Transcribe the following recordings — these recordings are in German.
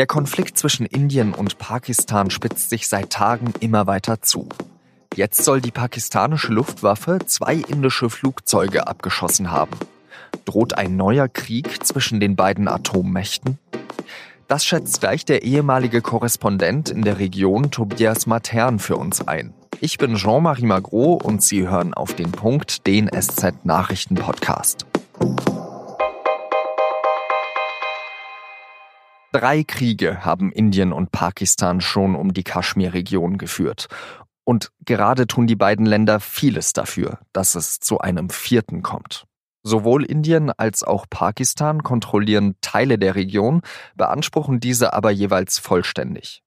Der Konflikt zwischen Indien und Pakistan spitzt sich seit Tagen immer weiter zu. Jetzt soll die pakistanische Luftwaffe zwei indische Flugzeuge abgeschossen haben. Droht ein neuer Krieg zwischen den beiden Atommächten? Das schätzt gleich der ehemalige Korrespondent in der Region Tobias Matern für uns ein. Ich bin Jean-Marie Magro und Sie hören auf den Punkt den SZ Nachrichten Podcast. Drei Kriege haben Indien und Pakistan schon um die Kaschmir-Region geführt. Und gerade tun die beiden Länder vieles dafür, dass es zu einem vierten kommt. Sowohl Indien als auch Pakistan kontrollieren Teile der Region, beanspruchen diese aber jeweils vollständig.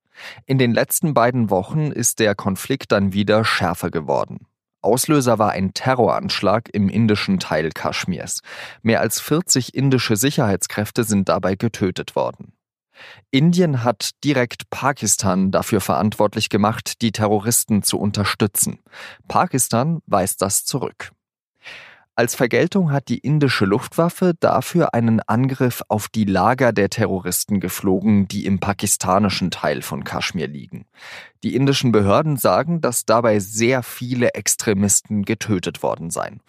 In den letzten beiden Wochen ist der Konflikt dann wieder schärfer geworden. Auslöser war ein Terroranschlag im indischen Teil Kaschmirs. Mehr als 40 indische Sicherheitskräfte sind dabei getötet worden. Indien hat direkt Pakistan dafür verantwortlich gemacht, die Terroristen zu unterstützen. Pakistan weist das zurück. Als Vergeltung hat die indische Luftwaffe dafür einen Angriff auf die Lager der Terroristen geflogen, die im pakistanischen Teil von Kaschmir liegen. Die indischen Behörden sagen, dass dabei sehr viele Extremisten getötet worden seien.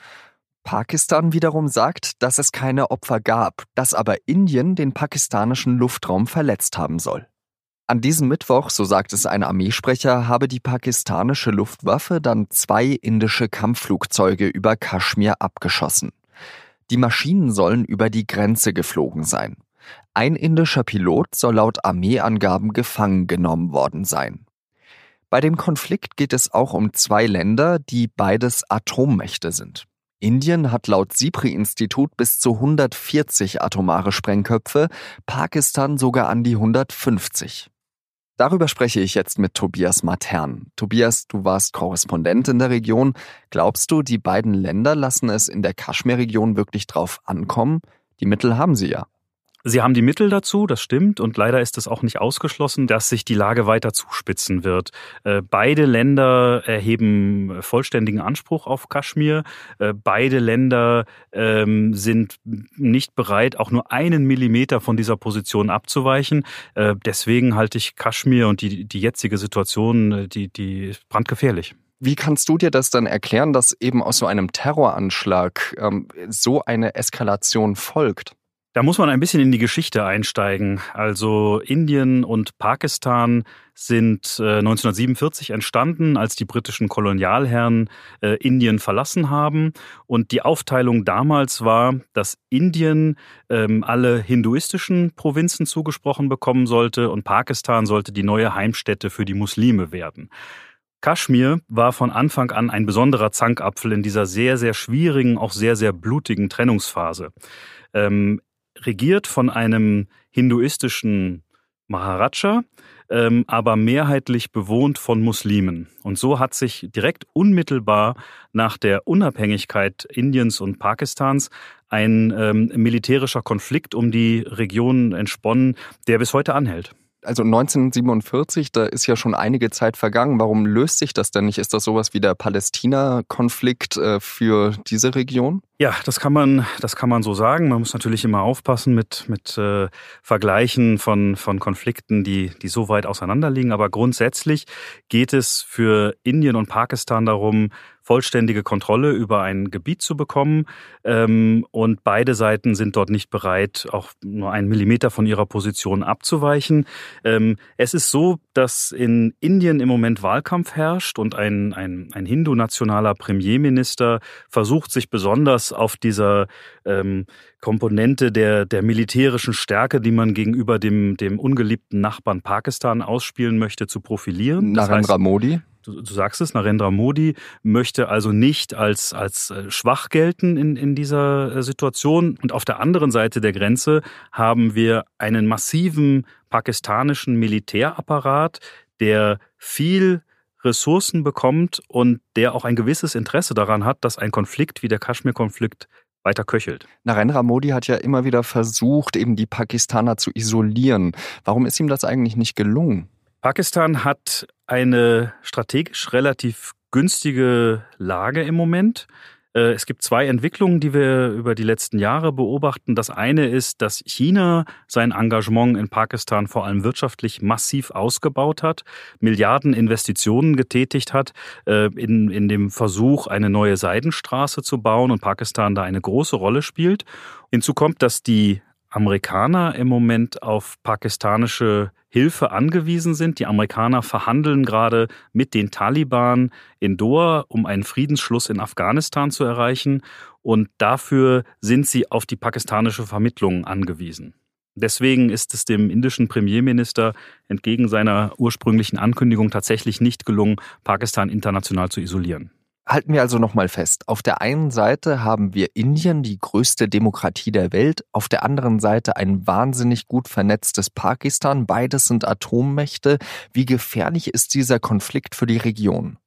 Pakistan wiederum sagt, dass es keine Opfer gab, dass aber Indien den pakistanischen Luftraum verletzt haben soll. An diesem Mittwoch, so sagt es ein Armeesprecher, habe die pakistanische Luftwaffe dann zwei indische Kampfflugzeuge über Kaschmir abgeschossen. Die Maschinen sollen über die Grenze geflogen sein. Ein indischer Pilot soll laut Armeeangaben gefangen genommen worden sein. Bei dem Konflikt geht es auch um zwei Länder, die beides Atommächte sind. Indien hat laut SIPRI-Institut bis zu 140 atomare Sprengköpfe, Pakistan sogar an die 150. Darüber spreche ich jetzt mit Tobias Matern. Tobias, du warst Korrespondent in der Region. Glaubst du, die beiden Länder lassen es in der Kaschmir-Region wirklich drauf ankommen? Die Mittel haben sie ja. Sie haben die Mittel dazu, das stimmt, und leider ist es auch nicht ausgeschlossen, dass sich die Lage weiter zuspitzen wird. Äh, beide Länder erheben vollständigen Anspruch auf Kaschmir. Äh, beide Länder ähm, sind nicht bereit, auch nur einen Millimeter von dieser Position abzuweichen. Äh, deswegen halte ich Kaschmir und die, die jetzige Situation, die, die brandgefährlich. Wie kannst du dir das dann erklären, dass eben aus so einem Terroranschlag ähm, so eine Eskalation folgt? Da muss man ein bisschen in die Geschichte einsteigen. Also Indien und Pakistan sind 1947 äh, entstanden, als die britischen Kolonialherren äh, Indien verlassen haben. Und die Aufteilung damals war, dass Indien ähm, alle hinduistischen Provinzen zugesprochen bekommen sollte und Pakistan sollte die neue Heimstätte für die Muslime werden. Kaschmir war von Anfang an ein besonderer Zankapfel in dieser sehr, sehr schwierigen, auch sehr, sehr blutigen Trennungsphase. Ähm, regiert von einem hinduistischen Maharaja, ähm, aber mehrheitlich bewohnt von Muslimen. Und so hat sich direkt unmittelbar nach der Unabhängigkeit Indiens und Pakistans ein ähm, militärischer Konflikt um die Region entsponnen, der bis heute anhält also 1947, da ist ja schon einige Zeit vergangen. Warum löst sich das denn nicht? Ist das sowas wie der Palästina-Konflikt äh, für diese Region? Ja, das kann man, das kann man so sagen. Man muss natürlich immer aufpassen mit mit äh, Vergleichen von von Konflikten, die die so weit auseinanderliegen. Aber grundsätzlich geht es für Indien und Pakistan darum, vollständige Kontrolle über ein Gebiet zu bekommen. Ähm, und beide Seiten sind dort nicht bereit, auch nur einen Millimeter von ihrer Position abzuweichen. Ähm, es ist so, dass in Indien im Moment Wahlkampf herrscht und ein, ein, ein Hindu-nationaler Premierminister versucht, sich besonders auf dieser ähm, Komponente der, der militärischen Stärke, die man gegenüber dem, dem ungeliebten Nachbarn Pakistan ausspielen möchte, zu profilieren. Narendra Modi? Du, du sagst es, Narendra Modi möchte also nicht als, als äh, schwach gelten in, in dieser äh, Situation. Und auf der anderen Seite der Grenze haben wir einen massiven pakistanischen Militärapparat, der viel Ressourcen bekommt und der auch ein gewisses Interesse daran hat, dass ein Konflikt wie der Kaschmir-Konflikt weiter köchelt. Narendra Modi hat ja immer wieder versucht, eben die Pakistaner zu isolieren. Warum ist ihm das eigentlich nicht gelungen? Pakistan hat eine strategisch relativ günstige Lage im Moment. Äh, es gibt zwei Entwicklungen, die wir über die letzten Jahre beobachten. Das eine ist, dass China sein Engagement in Pakistan vor allem wirtschaftlich massiv ausgebaut hat, Milliarden Investitionen getätigt hat äh, in, in dem Versuch, eine neue Seidenstraße zu bauen und Pakistan da eine große Rolle spielt. Hinzu kommt, dass die Amerikaner im Moment auf pakistanische Hilfe angewiesen sind. Die Amerikaner verhandeln gerade mit den Taliban in Doha, um einen Friedensschluss in Afghanistan zu erreichen. Und dafür sind sie auf die pakistanische Vermittlung angewiesen. Deswegen ist es dem indischen Premierminister entgegen seiner ursprünglichen Ankündigung tatsächlich nicht gelungen, Pakistan international zu isolieren. Halten wir also nochmal fest. Auf der einen Seite haben wir Indien, die größte Demokratie der Welt, auf der anderen Seite ein wahnsinnig gut vernetztes Pakistan. Beides sind Atommächte. Wie gefährlich ist dieser Konflikt für die Region?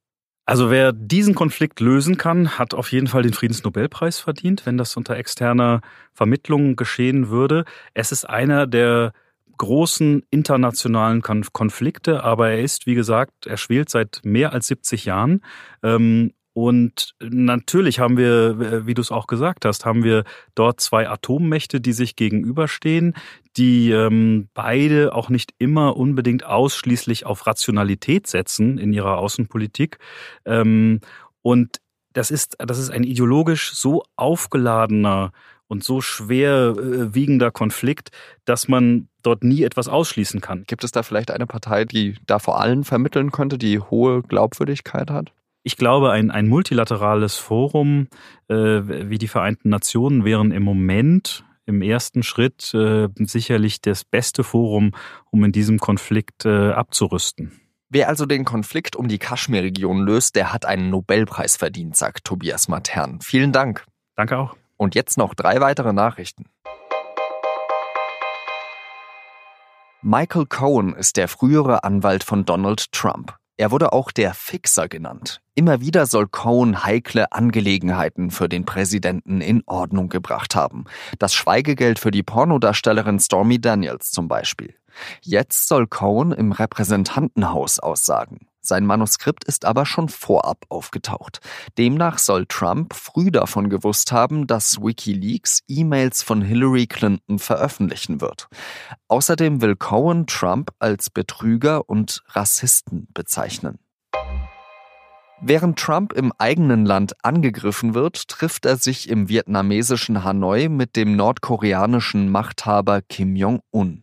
Also wer diesen Konflikt lösen kann, hat auf jeden Fall den Friedensnobelpreis verdient, wenn das unter externer Vermittlung geschehen würde. Es ist einer der großen internationalen Konflikte, aber er ist, wie gesagt, er schwelt seit mehr als 70 Jahren. Ähm, und natürlich haben wir, wie du es auch gesagt hast, haben wir dort zwei Atommächte, die sich gegenüberstehen, die ähm, beide auch nicht immer unbedingt ausschließlich auf Rationalität setzen in ihrer Außenpolitik. Ähm, und das ist, das ist ein ideologisch so aufgeladener und so schwer äh, wiegender Konflikt, dass man dort nie etwas ausschließen kann. Gibt es da vielleicht eine Partei, die da vor allem vermitteln könnte, die hohe Glaubwürdigkeit hat? Ich glaube, ein, ein multilaterales Forum äh, wie die Vereinten Nationen wären im Moment im ersten Schritt äh, sicherlich das beste Forum, um in diesem Konflikt äh, abzurüsten. Wer also den Konflikt um die Kaschmir-Region löst, der hat einen Nobelpreis verdient, sagt Tobias Matern. Vielen Dank. Danke auch. Und jetzt noch drei weitere Nachrichten. Michael Cohen ist der frühere Anwalt von Donald Trump. Er wurde auch der Fixer genannt. Immer wieder soll Cohen heikle Angelegenheiten für den Präsidenten in Ordnung gebracht haben. Das Schweigegeld für die Pornodarstellerin Stormy Daniels zum Beispiel. Jetzt soll Cohen im Repräsentantenhaus aussagen. Sein Manuskript ist aber schon vorab aufgetaucht. Demnach soll Trump früh davon gewusst haben, dass Wikileaks E-Mails von Hillary Clinton veröffentlichen wird. Außerdem will Cohen Trump als Betrüger und Rassisten bezeichnen. Während Trump im eigenen Land angegriffen wird, trifft er sich im vietnamesischen Hanoi mit dem nordkoreanischen Machthaber Kim Jong-un.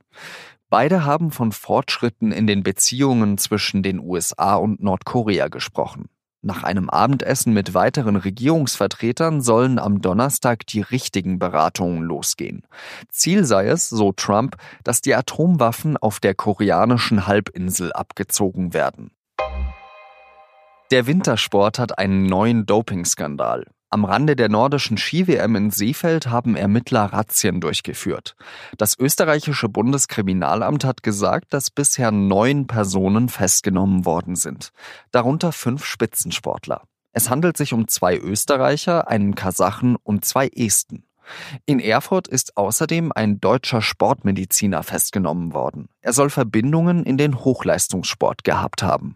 Beide haben von Fortschritten in den Beziehungen zwischen den USA und Nordkorea gesprochen. Nach einem Abendessen mit weiteren Regierungsvertretern sollen am Donnerstag die richtigen Beratungen losgehen. Ziel sei es, so Trump, dass die Atomwaffen auf der koreanischen Halbinsel abgezogen werden. Der Wintersport hat einen neuen Dopingskandal. Am Rande der nordischen Ski-WM in Seefeld haben Ermittler Razzien durchgeführt. Das österreichische Bundeskriminalamt hat gesagt, dass bisher neun Personen festgenommen worden sind, darunter fünf Spitzensportler. Es handelt sich um zwei Österreicher, einen Kasachen und zwei Esten. In Erfurt ist außerdem ein deutscher Sportmediziner festgenommen worden. Er soll Verbindungen in den Hochleistungssport gehabt haben.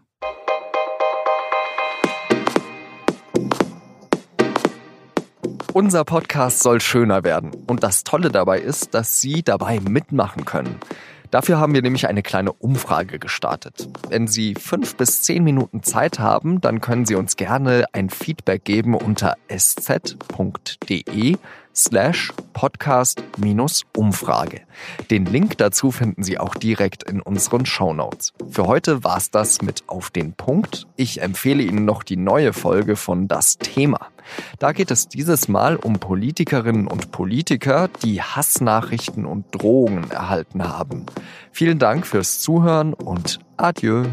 Unser Podcast soll schöner werden. Und das Tolle dabei ist, dass Sie dabei mitmachen können. Dafür haben wir nämlich eine kleine Umfrage gestartet. Wenn Sie fünf bis zehn Minuten Zeit haben, dann können Sie uns gerne ein Feedback geben unter sz.de slash podcast minus Umfrage. Den Link dazu finden Sie auch direkt in unseren Shownotes. Für heute war's das mit Auf den Punkt. Ich empfehle Ihnen noch die neue Folge von Das Thema. Da geht es dieses Mal um Politikerinnen und Politiker, die Hassnachrichten und Drohungen erhalten haben. Vielen Dank fürs Zuhören und adieu.